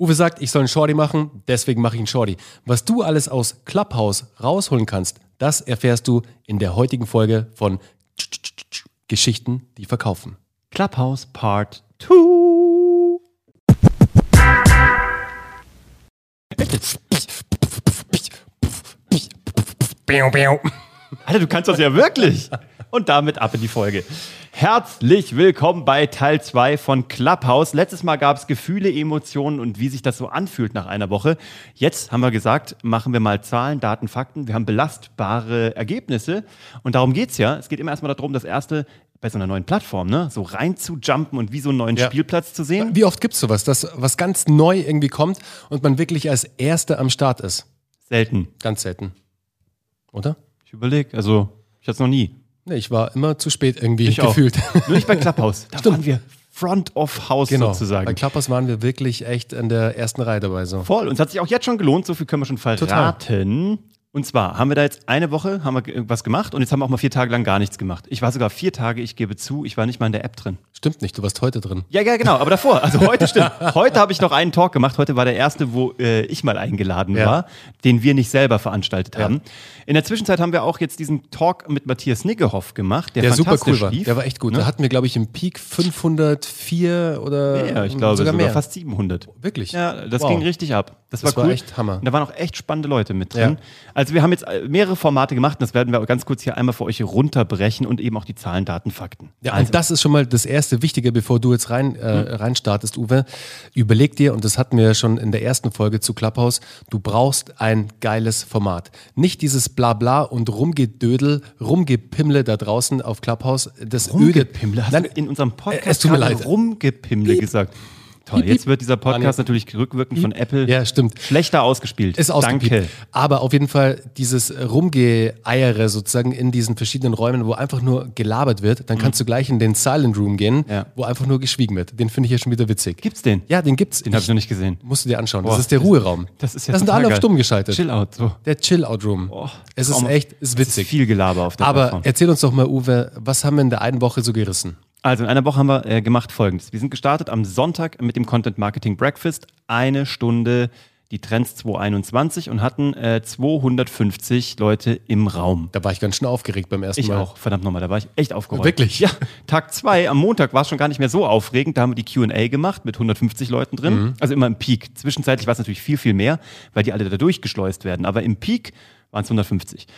Uwe sagt, ich soll einen Shorty machen, deswegen mache ich einen Shorty. Was du alles aus Clubhouse rausholen kannst, das erfährst du in der heutigen Folge von Geschichten, die verkaufen. Clubhouse Part 2. Alter, du kannst das ja wirklich. Und damit ab in die Folge. Herzlich willkommen bei Teil 2 von Clubhouse. Letztes Mal gab es Gefühle, Emotionen und wie sich das so anfühlt nach einer Woche. Jetzt haben wir gesagt, machen wir mal Zahlen, Daten, Fakten. Wir haben belastbare Ergebnisse. Und darum geht es ja. Es geht immer erstmal darum, das erste bei so einer neuen Plattform, ne? So rein zu jumpen und wie so einen neuen Ja. Spielplatz zu sehen. Wie oft gibt es sowas, dass was ganz neu irgendwie kommt und man wirklich als Erster am Start ist? Selten. Ganz selten. Oder? Ich überlege, also ich hatte es noch nie. Nee, ich war immer zu spät irgendwie Ich auch. gefühlt. Nur nicht bei Clubhouse. Da waren wir Front of House genau. Bei sozusagen. Klappers waren wir wirklich echt in der ersten Reihe dabei. So. Voll. Und es hat sich auch jetzt schon gelohnt, so viel können wir schon verraten. Und zwar haben wir da jetzt eine Woche, haben wir was gemacht und jetzt haben wir auch mal vier Tage lang gar nichts gemacht. Ich war sogar vier Tage, ich gebe zu, ich war nicht mal in der App drin. Stimmt nicht, du warst heute drin. Ja, ja, genau, aber davor. Also heute stimmt. Heute habe ich noch einen Talk gemacht. Heute war der erste, wo äh, ich mal eingeladen Ja. war, den wir nicht selber veranstaltet haben. In der Zwischenzeit haben wir auch jetzt diesen Talk mit Matthias Niggehoff gemacht, der, Der super cool war. lief. Der war echt gut. Ne? Da hatten wir, glaube ich, im Peak 504 oder Ja, ich glaube sogar, mehr. fast 700. Wirklich? Ja, das Wow. ging richtig ab. Das, Das war cool. echt Hammer. Und da waren auch echt spannende Leute mit drin. Ja. Also wir haben jetzt äh, mehrere Formate gemacht und das werden wir ganz kurz hier einmal für euch runterbrechen und eben auch die Zahlen, Daten, Fakten. Ja, also, und das ist schon mal das erste Wichtige, bevor du jetzt rein, äh, reinstartest, Uwe. Überleg dir, und das hatten wir ja schon in der ersten Folge zu Clubhouse, du brauchst ein geiles Format. Nicht dieses Blabla und Rumgedödel, Rumgepimmle da draußen auf Clubhouse. Das öde. Rumgepimmle. Hast Nein, du in unserem Podcast äh, es tut mir leid. Rumgepimmle gesagt? Toll, jetzt wird dieser Podcast Daniel. natürlich rückwirkend von Apple Ja, stimmt. schlechter ausgespielt. Ist ausgepiept. Danke. Aber auf jeden Fall dieses Rumgeeiere sozusagen in diesen verschiedenen Räumen, wo einfach nur gelabert wird, dann kannst du gleich in den Silent Room gehen, Mhm. Ja. wo einfach nur geschwiegen wird. Den finde ich ja schon wieder witzig. Gibt's den? Ja, den gibt's. Den habe ich noch nicht gesehen. Musst du dir anschauen. Boah, das ist der das- Ruheraum. Das ist ja Da sind alle auf stumm geschaltet. Chill out. So. Der Chill-Out-Room. es ist echt, ist Es witzig. Ist viel Gelaber auf der Aber Plattform. erzähl uns doch mal, Uwe, was haben wir in der einen Woche so gerissen? Also in einer Woche haben wir äh, gemacht folgendes. Wir sind gestartet am Sonntag mit dem Content Marketing Breakfast. Eine Stunde die Trends 221 und hatten äh, 250 Leute im Raum. Da war ich ganz schön aufgeregt beim ersten Ich Mal. auch, verdammt nochmal, da war ich echt aufgeräumt. Wirklich? Ja, Tag zwei am Montag war es schon gar nicht mehr so aufregend. Da haben wir die QA gemacht mit 150 Leuten drin. Mhm. Also immer im Peak. Zwischenzeitlich war es natürlich viel, viel mehr, weil die alle da durchgeschleust werden. Aber im Peak waren es 150.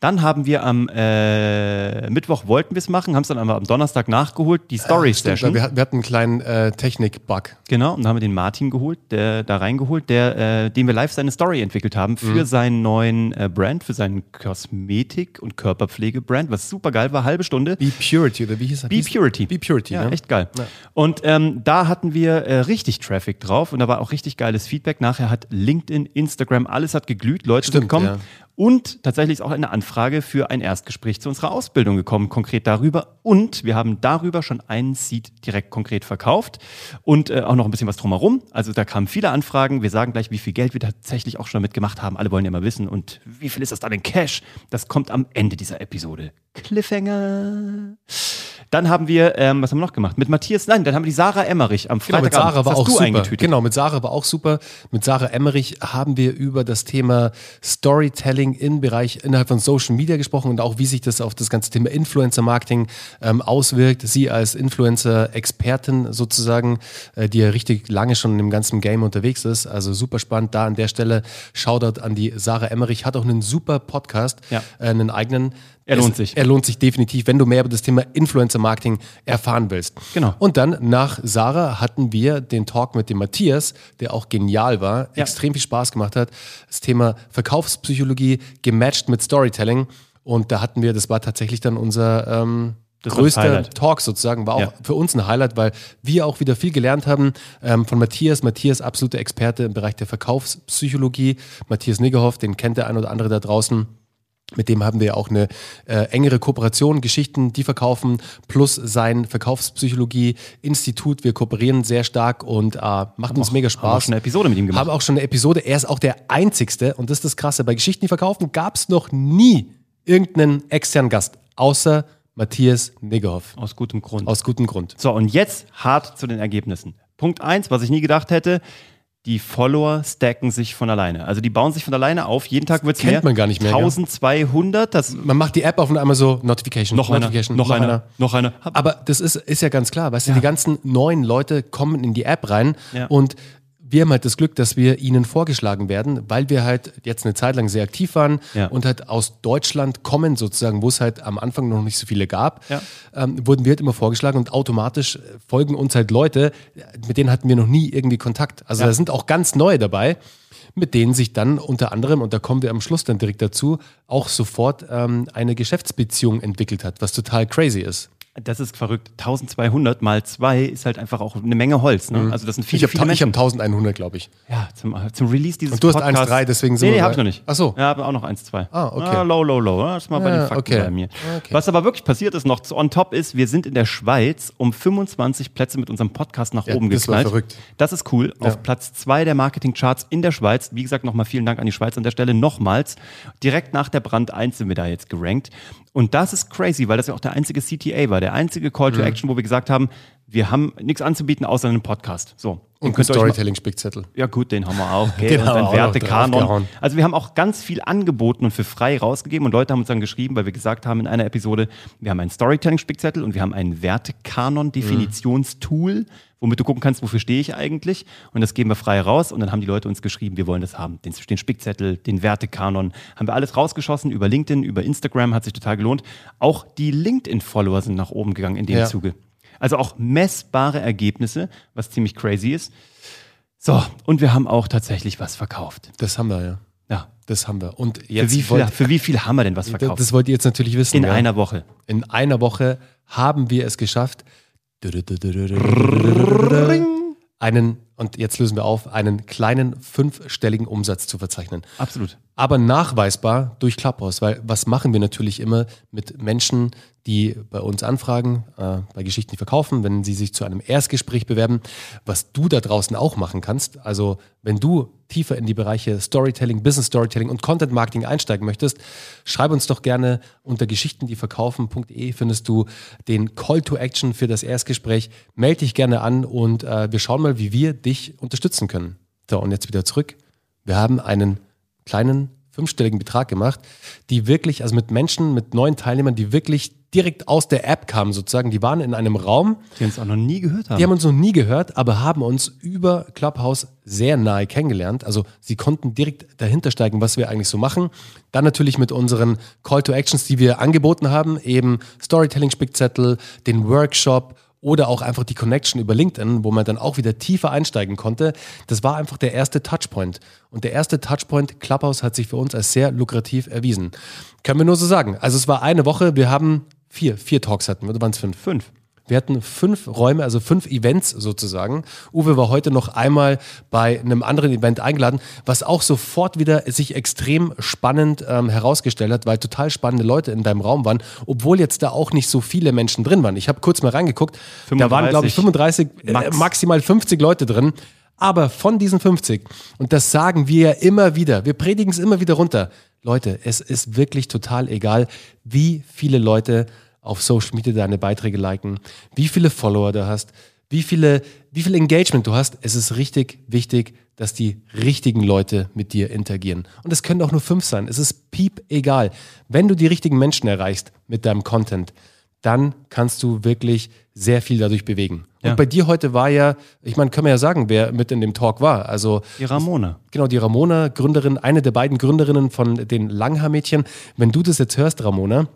Dann haben wir am äh, Mittwoch wollten wir es machen, haben es dann aber am Donnerstag nachgeholt, die Story Session. wir, hatten- wir hatten einen kleinen äh, Technik-Bug. Genau, und da haben wir den Martin geholt, der da reingeholt, der, äh, dem wir live seine Story entwickelt haben Mhm. für seinen neuen äh, Brand, für seinen Kosmetik- und Körperpflege-Brand, was super geil war, halbe Stunde. Be Purity, oder wie hieß er? Be Purity. Be Purity, Ja, ne? echt geil. Und ähm, da hatten wir äh, richtig Traffic drauf und da war auch richtig geiles Feedback. Nachher hat LinkedIn, Instagram, alles hat geglüht, Leute sind Stimmt, gekommen. ja. Und tatsächlich ist auch eine Anfrage für ein Erstgespräch zu unserer Ausbildung gekommen, konkret darüber. Und wir haben darüber schon einen Seed direkt konkret verkauft und äh, auch noch ein bisschen was drumherum. Also da kamen viele Anfragen. Wir sagen gleich, wie viel Geld wir tatsächlich auch schon damit gemacht haben. Alle wollen ja mal wissen. Und wie viel ist das dann in Cash? Das kommt am Ende dieser Episode. Cliffhanger. Dann haben wir, ähm, was haben wir noch gemacht? Mit Matthias, nein, dann haben wir die Sarah Emmerich am Genau, Freitag. mit Sarah war auch super. eingetütet. Genau, mit Sarah war auch super. Mit Sarah Emmerich haben wir über das Thema Storytelling im Bereich innerhalb von Social Media gesprochen und auch wie sich das auf das ganze Thema Influencer Marketing ähm, auswirkt. Sie als Influencer-Expertin sozusagen, äh, die ja richtig lange schon im ganzen Game unterwegs ist. Also super spannend. Da an der Stelle Shoutout an die Sarah Emmerich. Hat auch einen super Podcast, Ja. äh, einen eigenen. Er lohnt Es- sich. Er lohnt sich definitiv, wenn du mehr über das Thema Influencer-Marketing erfahren willst. Genau. Und dann nach Sarah hatten wir den Talk mit dem Matthias, der auch genial war, Ja. extrem viel Spaß gemacht hat. Das Thema Verkaufspsychologie gematcht mit Storytelling. Und da hatten wir, das war tatsächlich dann unser ähm, Das größter. Talk sozusagen, war auch Ja. für uns ein Highlight, weil wir auch wieder viel gelernt haben ähm, von Matthias. Matthias, absoluter Experte im Bereich der Verkaufspsychologie. Matthias Niggerhoff, den kennt der ein oder andere da draußen. Mit dem haben wir auch eine äh, engere Kooperation, Geschichten, die verkaufen, plus sein Verkaufspsychologie-Institut. Wir kooperieren sehr stark und äh, macht uns mega Haben auch Spaß. schon eine Episode mit ihm gemacht. Haben auch schon eine Episode. Er ist auch der Einzigste, und das ist das Krasse, bei Geschichten, die verkaufen, gab es noch nie irgendeinen externen Gast, außer Matthias Niggerhoff. Aus gutem Grund. Aus gutem Grund. So, und jetzt hart zu den Ergebnissen. Punkt eins, was ich nie gedacht hätte, die Follower stacken sich von alleine. Also die bauen sich von alleine auf. Jeden Tag wird es kennt man gar nicht mehr, gell? 1200. Das Man macht die App auf und einmal so Notification, noch einer, Notification, noch einer, noch einer. Aber das ist, ist ja ganz klar, weißt du, die ganzen neuen Leute kommen in die App rein Ja. und wir haben halt das Glück, dass wir ihnen vorgeschlagen werden, weil wir halt jetzt eine Zeit lang sehr aktiv waren Ja. und halt aus Deutschland kommen sozusagen, wo es halt am Anfang noch nicht so viele gab, Ja. ähm, wurden wir halt immer vorgeschlagen und automatisch folgen uns halt Leute, mit denen hatten wir noch nie irgendwie Kontakt. Also Ja. da sind auch ganz neue dabei, mit denen sich dann unter anderem, und da kommen wir am Schluss dann direkt dazu, auch sofort ähm, eine Geschäftsbeziehung entwickelt hat, was total crazy ist. Das ist verrückt. 1200 mal 2 ist halt einfach auch eine Menge Holz. Ne? Also das sind viele, ich habe viele ich hab Menschen. 1100, glaube ich. ja, zum, zum Release dieses Und du hast Podcasts. 1,3, deswegen sind nee, wir nee, bei- hab ich noch nicht. Ach so. Ja, aber auch noch 1,2. Ah, okay. Ah, low, low, low. Das ist mal bei Ja, den Fakten okay. bei mir. Okay. Was aber wirklich passiert ist, noch on top ist, wir sind in der Schweiz um 25 Plätze mit unserem Podcast nach Ja, oben das geknallt. verrückt. Das ist cool. Ja. Auf Platz 2 der Marketingcharts in der Schweiz. Wie gesagt, nochmal vielen Dank an die Schweiz an der Stelle. Nochmals. Direkt nach der Brand 1 sind wir da jetzt gerankt. Und das ist crazy, weil das ja auch der einzige CTA war, der einzige Call Mhm. to Action, wo wir gesagt haben, wir haben nichts anzubieten außer einen Podcast. So. Und ein könnt ihr euch mal- Storytelling-Spickzettel. ja gut, den haben wir auch. Okay. Den und dann Wertekanon. Also wir haben auch ganz viel angeboten und für frei rausgegeben und Leute haben uns dann geschrieben, weil wir gesagt haben in einer Episode, wir haben einen Storytelling-Spickzettel und wir haben einen Wertekanon-Definitionstool, womit du gucken kannst, wofür stehe ich eigentlich und das geben wir frei raus und dann haben die Leute uns geschrieben, wir wollen das haben. Den, den Spickzettel, den Wertekanon, haben wir alles rausgeschossen über LinkedIn, über Instagram, hat sich total gelohnt. Auch die LinkedIn-Follower sind nach oben gegangen in dem Ja. Zuge. Also auch messbare Ergebnisse, was ziemlich crazy ist. So, und wir haben auch tatsächlich was verkauft. Das haben wir, ja. Ja. Das haben wir. Und Für jetzt wie, viel, wollt, für wie viel haben wir denn was das, verkauft? das wollt ihr jetzt natürlich wissen. in ja? einer Woche. In einer Woche haben wir es geschafft, einen, und jetzt lösen wir auf, einen kleinen fünfstelligen Umsatz zu verzeichnen. Absolut. aber nachweisbar durch Clubhouse, weil was machen wir natürlich immer mit Menschen, die bei uns anfragen, äh, bei Geschichten, die verkaufen, wenn sie sich zu einem Erstgespräch bewerben, was du da draußen auch machen kannst. Also wenn du tiefer in die Bereiche Storytelling, Business Storytelling und Content Marketing einsteigen möchtest, schreib uns doch gerne unter geschichtendieverkaufen.de findest du den Call to Action für das Erstgespräch. Meld dich gerne an und äh, wir schauen mal, wie wir dich unterstützen können. So, und jetzt wieder zurück. Wir haben einen kleinen fünfstelligen Betrag gemacht, die wirklich, also mit Menschen, mit neuen Teilnehmern, die wirklich direkt aus der App kamen sozusagen. Die waren in einem Raum, Die uns auch noch nie gehört haben. die haben uns noch nie gehört, aber haben uns über Clubhouse sehr nahe kennengelernt. Also sie konnten direkt dahinter steigen, was wir eigentlich so machen. Dann natürlich mit unseren Call to Actions, die wir angeboten haben, eben Storytelling-Spickzettel, den Workshop oder auch einfach die Connection über LinkedIn, wo man dann auch wieder tiefer einsteigen konnte. Das war einfach der erste Touchpoint. Und der erste Touchpoint Clubhouse hat sich für uns als sehr lukrativ erwiesen. Können wir nur so sagen. Also es war eine Woche, wir haben vier, vier Talks hatten oder waren es fünf? Fünf. Wir hatten fünf Räume, also fünf Events sozusagen. Uwe war heute noch einmal bei einem anderen Event eingeladen, was auch sofort wieder sich extrem spannend ähm, herausgestellt hat, weil total spannende Leute in deinem Raum waren, obwohl jetzt da auch nicht so viele Menschen drin waren. Ich habe kurz mal reingeguckt, da waren glaube ich 35, äh, Max. maximal 50 Leute drin. Aber von diesen 50, und das sagen wir ja immer wieder, wir predigen es immer wieder runter, Leute, es ist wirklich total egal, wie viele Leute auf Social Media deine Beiträge liken, wie viele Follower du hast, wie viele, wie viel Engagement du hast. Es ist richtig wichtig, dass die richtigen Leute mit dir interagieren. Und es können auch nur fünf sein. Es ist piep egal. Wenn du die richtigen Menschen erreichst mit deinem Content, dann kannst du wirklich sehr viel dadurch bewegen. Ja. Und bei dir heute war ja, ich meine, können wir ja sagen, wer mit in dem Talk war. Also Die Ramona. Genau, die Ramona, Gründerin, eine der beiden Gründerinnen von den Langhaar-Mädchen. Wenn du das jetzt hörst, Ramona,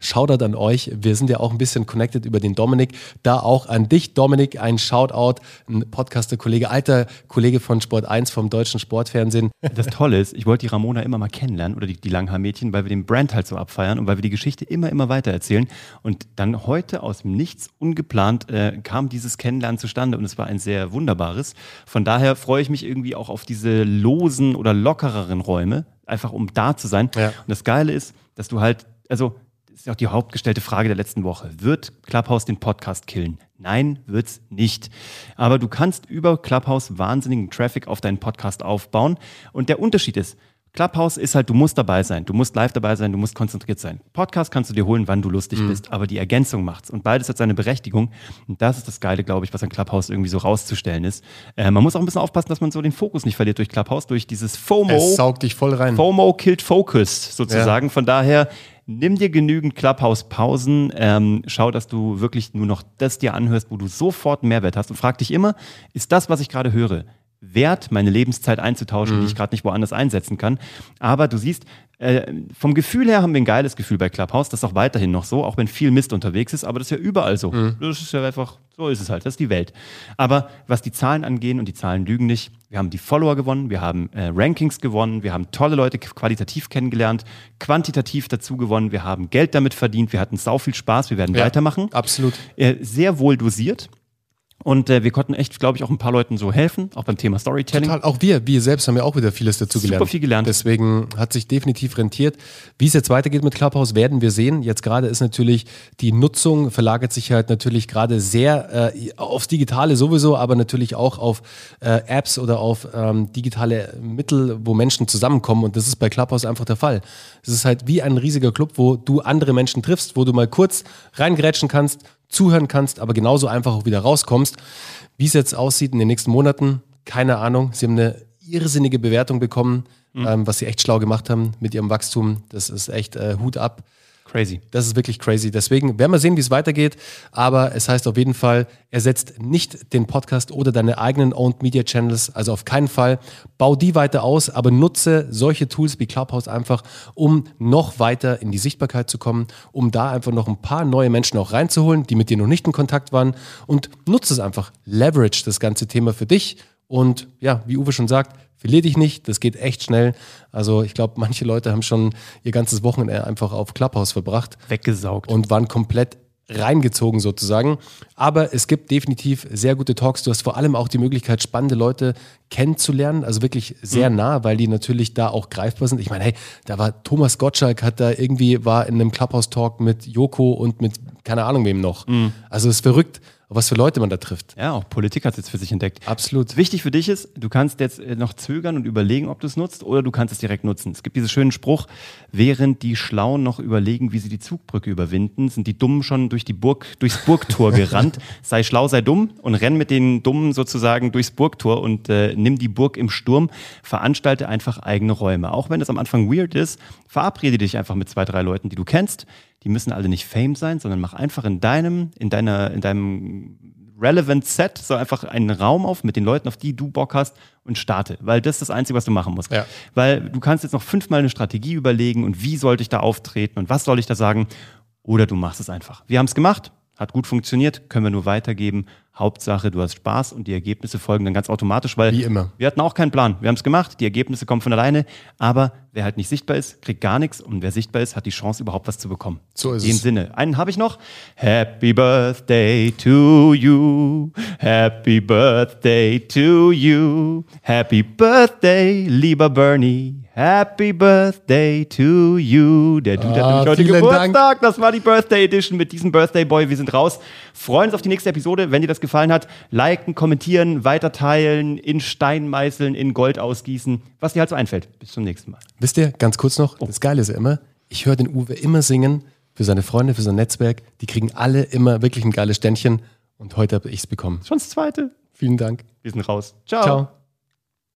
Shoutout an euch. Wir sind ja auch ein bisschen connected über den Dominik. Da auch an dich, Dominik, ein Shoutout, ein Podcaster-Kollege, alter Kollege von Sport 1 vom deutschen Sportfernsehen. Das Tolle ist, ich wollte die Ramona immer mal kennenlernen oder die, die Langhaar-Mädchen, weil wir den Brand halt so abfeiern und weil wir die Geschichte immer, immer weiter erzählen. Und dann heute aus dem Nichts ungeplant äh, kam dieses Kennenlernen zustande und es war ein sehr wunderbares. Von daher freue ich mich irgendwie auch auf diese losen oder lockereren Räume, einfach um da zu sein. Ja. Und das Geile ist, dass du halt, also ist ja auch die hauptgestellte Frage der letzten Woche. Wird Clubhouse den Podcast killen? Nein, wird's nicht. Aber du kannst über Clubhouse wahnsinnigen Traffic auf deinen Podcast aufbauen. Und der Unterschied ist, Clubhouse ist halt, du musst dabei sein, du musst live dabei sein, du musst konzentriert sein. Podcast kannst du dir holen, wann du lustig mhm. bist, aber die Ergänzung macht's. Und beides hat seine Berechtigung. Und das ist das Geile, glaube ich, was an Clubhouse irgendwie so rauszustellen ist. Äh, man muss auch ein bisschen aufpassen, dass man so den Fokus nicht verliert durch Clubhouse, durch dieses FOMO. Es saugt dich voll rein. FOMO killt Focus sozusagen. Ja. Von daher, nimm dir genügend Clubhouse-Pausen, ähm, schau, dass du wirklich nur noch das dir anhörst, wo du sofort Mehrwert hast. Und frag dich immer, ist das, was ich gerade höre, wert, meine Lebenszeit einzutauschen, mhm. die ich gerade nicht woanders einsetzen kann. Aber du siehst, äh, vom Gefühl her haben wir ein geiles Gefühl bei Clubhouse. Das ist auch weiterhin noch so, auch wenn viel Mist unterwegs ist. Aber das ist ja überall so. Mhm. Das ist ja einfach, so ist es halt. Das ist die Welt. Aber was die Zahlen angehen, und die Zahlen lügen nicht, wir haben die Follower gewonnen, wir haben äh, Rankings gewonnen, wir haben tolle Leute qualitativ kennengelernt, quantitativ dazu gewonnen, wir haben Geld damit verdient, wir hatten sau viel Spaß, wir werden ja, weitermachen. Absolut. Äh, sehr wohl dosiert. Und äh, wir konnten echt, glaube ich, auch ein paar Leuten so helfen, auch beim Thema Storytelling. Total, auch wir, wir selbst haben ja auch wieder vieles dazu gelernt. Super viel gelernt. Deswegen hat sich definitiv rentiert. Wie es jetzt weitergeht mit Clubhouse, werden wir sehen. Jetzt gerade ist natürlich die Nutzung verlagert sich halt natürlich gerade sehr äh, aufs Digitale sowieso, aber natürlich auch auf äh, Apps oder auf ähm, digitale Mittel, wo Menschen zusammenkommen. Und das ist bei Clubhouse einfach der Fall. Es ist halt wie ein riesiger Club, wo du andere Menschen triffst, wo du mal kurz reingrätschen kannst, zuhören kannst, aber genauso einfach auch wieder rauskommst. Wie es jetzt aussieht in den nächsten Monaten, keine Ahnung. Sie haben eine irrsinnige Bewertung bekommen, mhm. ähm, was sie echt schlau gemacht haben mit ihrem Wachstum. Das ist echt äh, Hut ab. Crazy. Das ist wirklich crazy. Deswegen werden wir sehen, wie es weitergeht. Aber es heißt auf jeden Fall, ersetzt nicht den Podcast oder deine eigenen Owned Media Channels. Also auf keinen Fall. Bau die weiter aus, aber nutze solche Tools wie Clubhouse einfach, um noch weiter in die Sichtbarkeit zu kommen, um da einfach noch ein paar neue Menschen auch reinzuholen, die mit dir noch nicht in Kontakt waren. Und nutze es einfach. Leverage das ganze Thema für dich. Und ja, wie Uwe schon sagt, verlier dich nicht, das geht echt schnell. Also ich glaube, manche Leute haben schon ihr ganzes Wochenende einfach auf Clubhouse verbracht. Weggesaugt. Und waren komplett reingezogen sozusagen. Aber es gibt definitiv sehr gute Talks. Du hast vor allem auch die Möglichkeit, spannende Leute kennenzulernen, also wirklich sehr mhm. nah, weil die natürlich da auch greifbar sind. Ich meine, hey, da war Thomas Gottschalk, hat da irgendwie, war in einem Clubhouse-Talk mit Joko und mit keine Ahnung wem noch. Mhm. Also es ist verrückt was für Leute man da trifft. Ja, auch Politik hat es jetzt für sich entdeckt. Absolut. Wichtig für dich ist, du kannst jetzt äh, noch zögern und überlegen, ob du es nutzt oder du kannst es direkt nutzen. Es gibt diesen schönen Spruch, während die Schlauen noch überlegen, wie sie die Zugbrücke überwinden, sind die Dummen schon durch die Burg, durchs Burgtor gerannt. sei schlau, sei dumm und renn mit den Dummen sozusagen durchs Burgtor und äh, nimm die Burg im Sturm. Veranstalte einfach eigene Räume. Auch wenn es am Anfang weird ist, verabrede dich einfach mit zwei, drei Leuten, die du kennst die müssen alle nicht Fame sein, sondern mach einfach in deinem, in deiner, in deinem Relevant Set so einfach einen Raum auf mit den Leuten, auf die du Bock hast und starte. Weil das ist das Einzige, was du machen musst. Ja. Weil du kannst jetzt noch fünfmal eine Strategie überlegen und wie sollte ich da auftreten und was soll ich da sagen. Oder du machst es einfach. Wir haben es gemacht, hat gut funktioniert, können wir nur weitergeben. Hauptsache, du hast Spaß und die Ergebnisse folgen dann ganz automatisch, weil Wie immer. wir hatten auch keinen Plan. Wir haben es gemacht, die Ergebnisse kommen von alleine, aber wer halt nicht sichtbar ist, kriegt gar nichts und wer sichtbar ist, hat die Chance, überhaupt was zu bekommen. So ist In dem es. Sinne. Einen habe ich noch. Happy Birthday to you. Happy Birthday to you. Happy Birthday, lieber Bernie. Happy Birthday to you. Der Dude ah, hat heute Geburtstag. Dank. Das war die Birthday Edition mit diesem Birthday Boy. Wir sind raus. Freuen uns auf die nächste Episode. Wenn dir das gefallen hat, liken, kommentieren, weiterteilen, in Stein meißeln, in Gold ausgießen, was dir halt so einfällt. Bis zum nächsten Mal. Wisst ihr, ganz kurz noch, oh. das Geile ist ja immer, ich höre den Uwe immer singen für seine Freunde, für sein Netzwerk. Die kriegen alle immer wirklich ein geiles Ständchen. Und heute habe ich es bekommen. Schon das zweite. Vielen Dank. Wir sind raus. Ciao. Ciao.